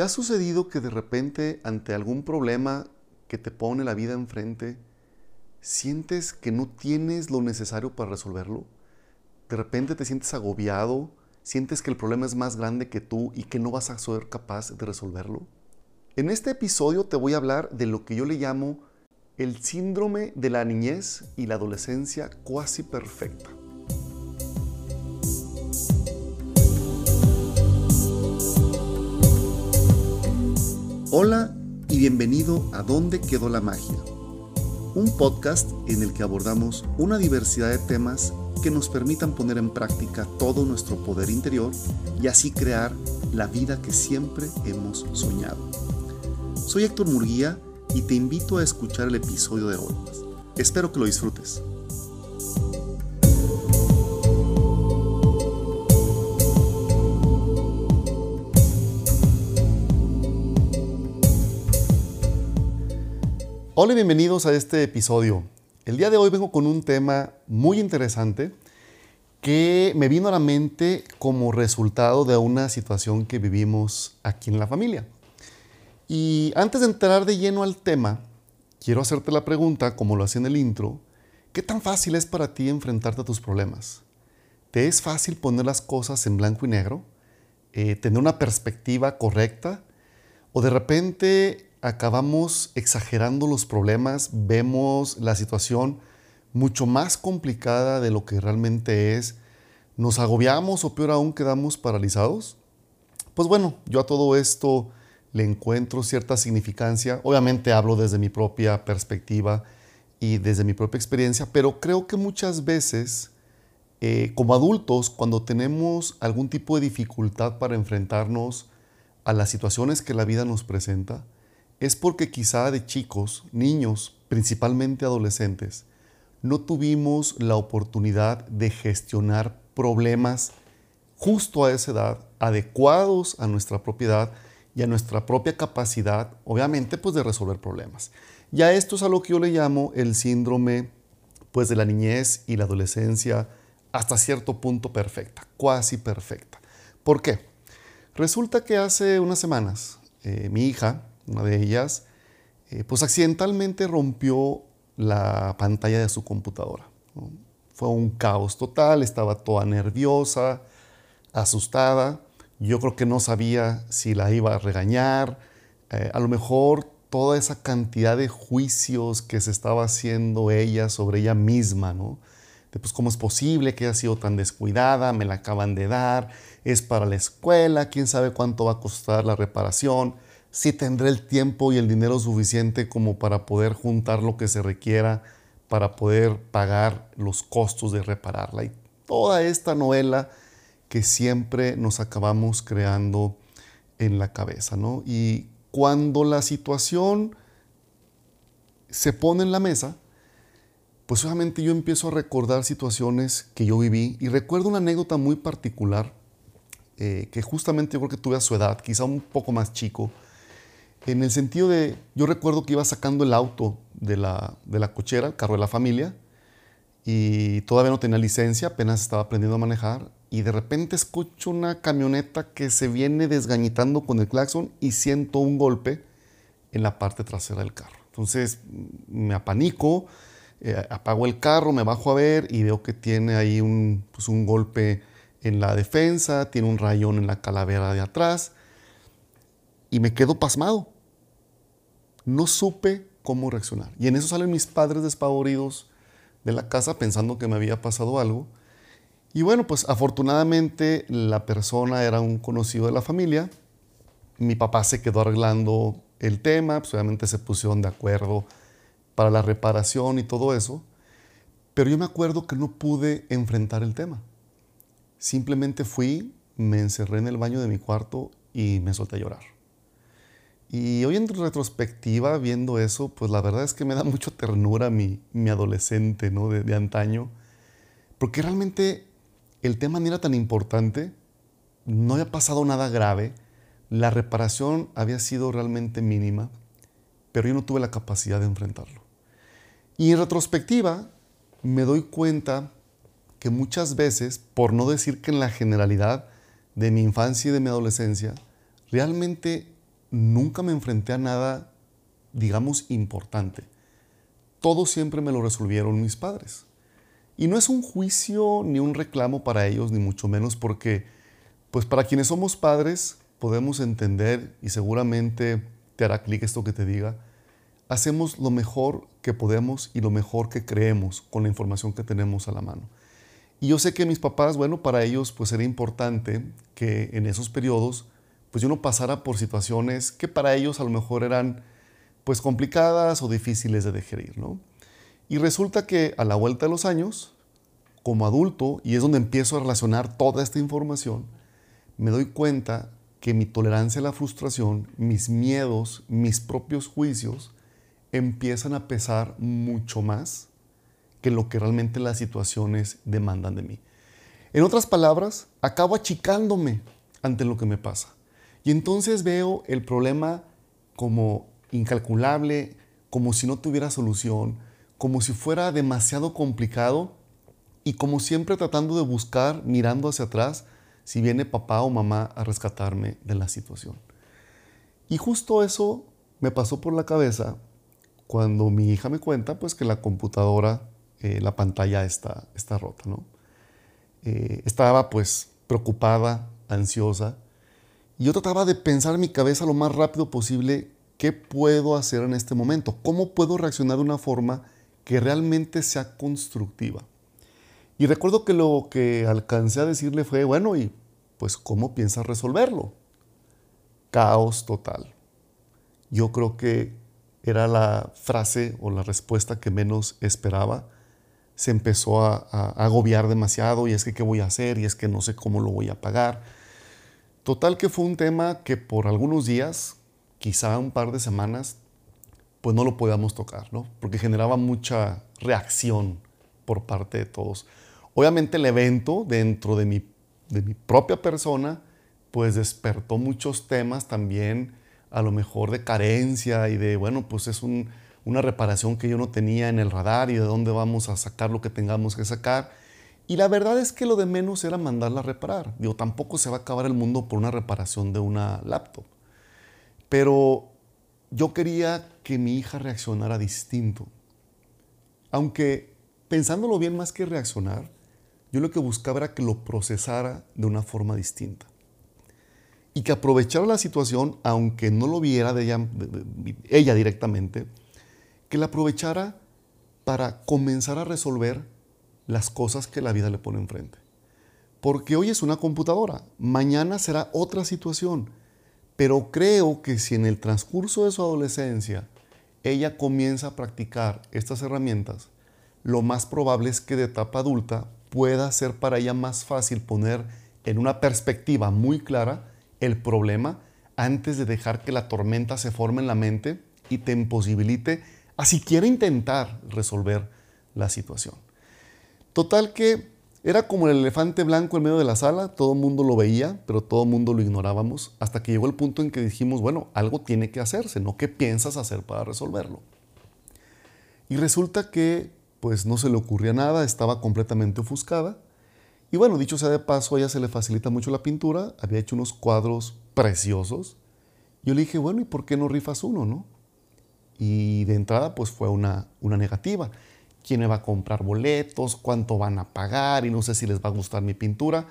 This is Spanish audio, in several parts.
¿Te ha sucedido que de repente ante algún problema que te pone la vida enfrente, sientes que no tienes lo necesario para resolverlo? De repente te sientes agobiado, sientes que el problema es más grande que tú y que no vas a ser capaz de resolverlo. En este episodio te voy a hablar de lo que yo le llamo el síndrome de la niñez y la adolescencia cuasi perfecta. Hola y bienvenido a ¿Dónde quedó la magia? Un podcast en el que abordamos una diversidad de temas que nos permitan poner en práctica todo nuestro poder interior y así crear la vida que siempre hemos soñado. Soy Héctor Murguía y te invito a escuchar el episodio de hoy. Espero que lo disfrutes. Hola y bienvenidos a este episodio. El día de hoy vengo con un tema muy interesante que me vino a la mente como resultado de una situación que vivimos aquí en la familia. Y antes de entrar de lleno al tema, quiero hacerte la pregunta, como lo hacía en el intro, ¿qué tan fácil es para ti enfrentarte a tus problemas? ¿Te es fácil poner las cosas en blanco y negro? Eh, ¿Tener una perspectiva correcta? ¿O de repente acabamos exagerando los problemas, vemos la situación mucho más complicada de lo que realmente es, nos agobiamos o peor aún quedamos paralizados? Pues bueno, yo a todo esto le encuentro cierta significancia. Obviamente hablo desde mi propia perspectiva y desde mi propia experiencia, pero creo que muchas veces eh, como adultos, cuando tenemos algún tipo de dificultad para enfrentarnos a las situaciones que la vida nos presenta, es porque quizá de chicos, niños, principalmente adolescentes, no tuvimos la oportunidad de gestionar problemas justo a esa edad, adecuados a nuestra propiedad y a nuestra propia capacidad, obviamente, pues de resolver problemas. Ya esto es a lo que yo le llamo el síndrome pues de la niñez y la adolescencia hasta cierto punto perfecta, cuasi perfecta. ¿Por qué? Resulta que hace unas semanas eh, mi hija, una de ellas, eh, pues accidentalmente rompió la pantalla de su computadora. Fue un caos total, estaba toda nerviosa, asustada. Yo creo que no sabía si la iba a regañar. Eh, a lo mejor toda esa cantidad de juicios que se estaba haciendo ella sobre ella misma, ¿no? De, pues, ¿cómo es posible que haya sido tan descuidada? Me la acaban de dar, es para la escuela, quién sabe cuánto va a costar la reparación si tendré el tiempo y el dinero suficiente como para poder juntar lo que se requiera para poder pagar los costos de repararla. Y toda esta novela que siempre nos acabamos creando en la cabeza, ¿no? Y cuando la situación se pone en la mesa, pues obviamente yo empiezo a recordar situaciones que yo viví y recuerdo una anécdota muy particular eh, que justamente yo creo que tuve a su edad, quizá un poco más chico, en el sentido de, yo recuerdo que iba sacando el auto de la, de la cochera, el carro de la familia, y todavía no tenía licencia, apenas estaba aprendiendo a manejar, y de repente escucho una camioneta que se viene desgañitando con el claxon y siento un golpe en la parte trasera del carro. Entonces me apanico, eh, apago el carro, me bajo a ver y veo que tiene ahí un, pues un golpe en la defensa, tiene un rayón en la calavera de atrás y me quedo pasmado. No supe cómo reaccionar. Y en eso salen mis padres despavoridos de la casa pensando que me había pasado algo. Y bueno, pues afortunadamente la persona era un conocido de la familia. Mi papá se quedó arreglando el tema, pues obviamente se pusieron de acuerdo para la reparación y todo eso. Pero yo me acuerdo que no pude enfrentar el tema. Simplemente fui, me encerré en el baño de mi cuarto y me solté a llorar. Y hoy en retrospectiva, viendo eso, pues la verdad es que me da mucho ternura mi, mi adolescente ¿no? de, de antaño, porque realmente el tema no era tan importante, no había pasado nada grave, la reparación había sido realmente mínima, pero yo no tuve la capacidad de enfrentarlo. Y en retrospectiva me doy cuenta que muchas veces, por no decir que en la generalidad de mi infancia y de mi adolescencia, realmente nunca me enfrenté a nada, digamos, importante. Todo siempre me lo resolvieron mis padres. Y no es un juicio ni un reclamo para ellos, ni mucho menos porque, pues para quienes somos padres, podemos entender, y seguramente te hará clic esto que te diga, hacemos lo mejor que podemos y lo mejor que creemos con la información que tenemos a la mano. Y yo sé que mis papás, bueno, para ellos pues era importante que en esos periodos pues yo no pasara por situaciones que para ellos a lo mejor eran pues complicadas o difíciles de digerir, ¿no? Y resulta que a la vuelta de los años, como adulto, y es donde empiezo a relacionar toda esta información, me doy cuenta que mi tolerancia a la frustración, mis miedos, mis propios juicios, empiezan a pesar mucho más que lo que realmente las situaciones demandan de mí. En otras palabras, acabo achicándome ante lo que me pasa. Y entonces veo el problema como incalculable, como si no tuviera solución, como si fuera demasiado complicado y como siempre tratando de buscar, mirando hacia atrás, si viene papá o mamá a rescatarme de la situación. Y justo eso me pasó por la cabeza cuando mi hija me cuenta pues que la computadora, eh, la pantalla está, está rota, ¿no? Eh, estaba pues preocupada, ansiosa, yo trataba de pensar en mi cabeza lo más rápido posible qué puedo hacer en este momento, cómo puedo reaccionar de una forma que realmente sea constructiva. Y recuerdo que lo que alcancé a decirle fue, bueno, y pues ¿cómo piensas resolverlo? Caos total. Yo creo que era la frase o la respuesta que menos esperaba. Se empezó a, agobiar demasiado y es que qué voy a hacer y es que no sé cómo lo voy a pagar. Total que fue un tema que por algunos días, quizá un par de semanas, pues no lo podíamos tocar, ¿no? Porque generaba mucha reacción por parte de todos. Obviamente el evento dentro de mi, de mi propia persona, pues despertó muchos temas también a lo mejor de carencia y de, bueno, pues es una reparación que yo no tenía en el radar y de dónde vamos a sacar lo que tengamos que sacar. Y la verdad es que lo de menos era mandarla a reparar. Digo, tampoco se va a acabar el mundo por una reparación de una laptop. Pero yo quería que mi hija reaccionara distinto. Aunque pensándolo bien más que reaccionar, yo lo que buscaba era que lo procesara de una forma distinta y que aprovechara la situación, aunque no lo viera de ella, directamente, que la aprovechara para comenzar a resolver las cosas que la vida le pone enfrente. Porque hoy es una computadora, mañana será otra situación, pero creo que si en el transcurso de su adolescencia ella comienza a practicar estas herramientas, lo más probable es que de etapa adulta pueda ser para ella más fácil poner en una perspectiva muy clara el problema antes de dejar que la tormenta se forme en la mente y te imposibilite a siquiera intentar resolver la situación. Total que era como el elefante blanco en medio de la sala, todo el mundo lo veía, pero todo el mundo lo ignorábamos, hasta que llegó el punto en que dijimos, bueno, algo tiene que hacerse, ¿no? ¿Qué piensas hacer para resolverlo? Y resulta que, pues no se le ocurría nada, estaba completamente ofuscada, y bueno, dicho sea de paso, a ella se le facilita mucho la pintura, había hecho unos cuadros preciosos. Yo le dije, bueno, ¿y por qué no rifas uno, no? Y de entrada, pues fue una, una negativa. ¿Quién me va a comprar boletos? ¿Cuánto van a pagar? Y no sé si les va a gustar mi pintura.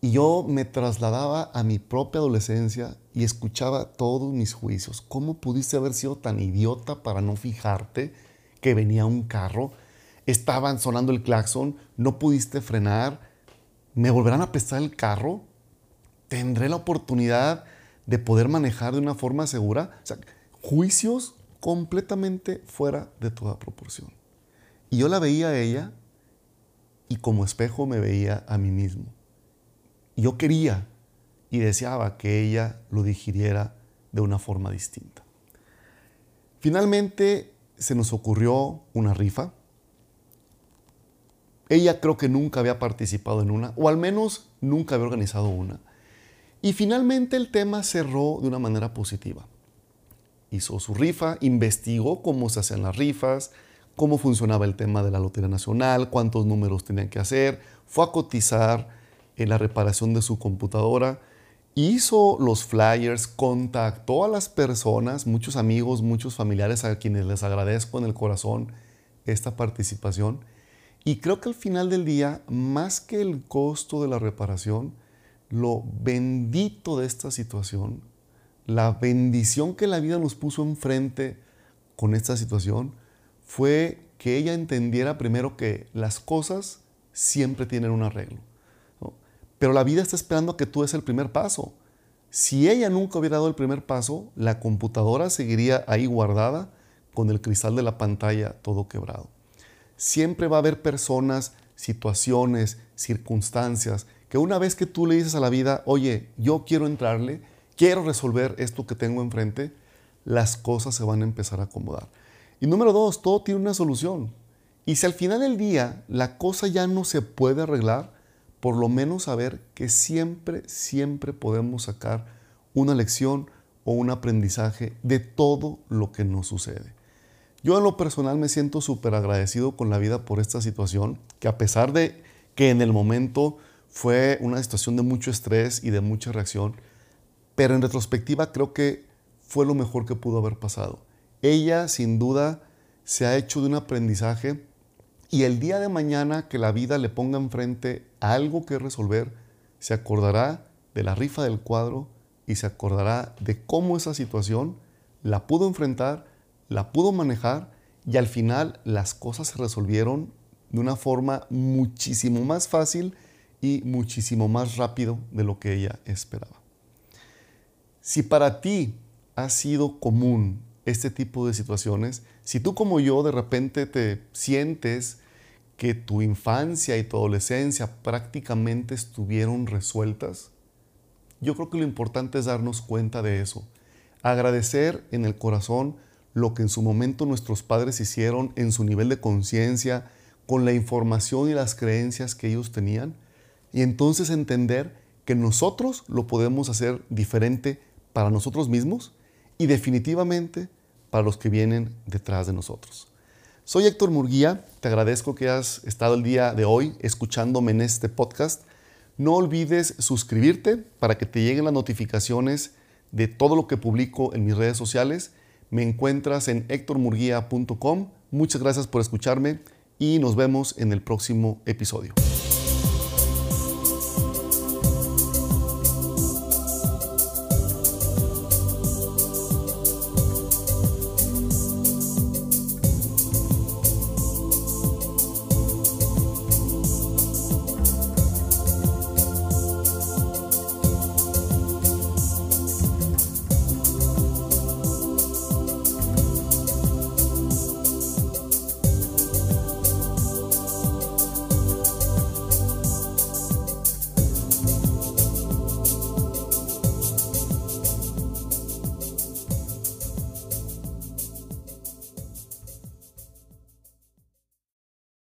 Y yo me trasladaba a mi propia adolescencia y escuchaba todos mis juicios. ¿Cómo pudiste haber sido tan idiota para no fijarte que venía un carro? Estaban sonando el claxon, no pudiste frenar ¿Me volverán a prestar el carro? ¿Tendré la oportunidad de poder manejar de una forma segura? O sea, juicios completamente fuera de toda proporción. Y yo la veía a ella y como espejo me veía a mí mismo. yo quería y deseaba que ella lo digiriera de una forma distinta. Finalmente se nos ocurrió una rifa ella creo que nunca había participado en una, o al menos nunca había organizado una. Y finalmente el tema cerró de una manera positiva. Hizo su rifa, investigó cómo se hacían las rifas, cómo funcionaba el tema de la Lotería Nacional, cuántos números tenían que hacer, fue a cotizar en la reparación de su computadora hizo los flyers, contactó a las personas, muchos amigos, muchos familiares a quienes les agradezco en el corazón esta participación. Y creo que al final del día, más que el costo de la reparación, lo bendito de esta situación, la bendición que la vida nos puso enfrente con esta situación, fue que ella entendiera primero que las cosas siempre tienen un arreglo. Pero la vida está esperando que tú des el primer paso. Si ella nunca hubiera dado el primer paso, la computadora seguiría ahí guardada con el cristal de la pantalla todo quebrado. Siempre va a haber personas, situaciones, circunstancias, que una vez que tú le dices a la vida, oye, yo quiero entrarle, quiero resolver esto que tengo enfrente, las cosas se van a empezar a acomodar. Y número dos, todo tiene una solución. Y si al final del día la cosa ya no se puede arreglar, por lo menos saber que siempre, siempre podemos sacar una lección o un aprendizaje de todo lo que nos sucede. Yo en lo personal me siento súper agradecido con la vida por esta situación, que a pesar de que en el momento fue una situación de mucho estrés y de mucha reacción, pero en retrospectiva creo que fue lo mejor que pudo haber pasado. Ella sin duda se ha hecho de un aprendizaje y el día de mañana que la vida le ponga enfrente algo que resolver, se acordará de la rifa del cuadro y se acordará de cómo esa situación la pudo enfrentar la pudo manejar y al final las cosas se resolvieron de una forma muchísimo más fácil y muchísimo más rápido de lo que ella esperaba. Si para ti ha sido común este tipo de situaciones, si tú como yo de repente te sientes que tu infancia y tu adolescencia prácticamente estuvieron resueltas, yo creo que lo importante es darnos cuenta de eso, agradecer en el corazón lo que en su momento nuestros padres hicieron en su nivel de conciencia, con la información y las creencias que ellos tenían, y entonces entender que nosotros lo podemos hacer diferente para nosotros mismos y definitivamente para los que vienen detrás de nosotros. Soy Héctor Murguía, te agradezco que has estado el día de hoy escuchándome en este podcast. No olvides suscribirte para que te lleguen las notificaciones de todo lo que publico en mis redes sociales me encuentras en hectormurguía.com. Muchas gracias por escucharme y nos vemos en el próximo episodio.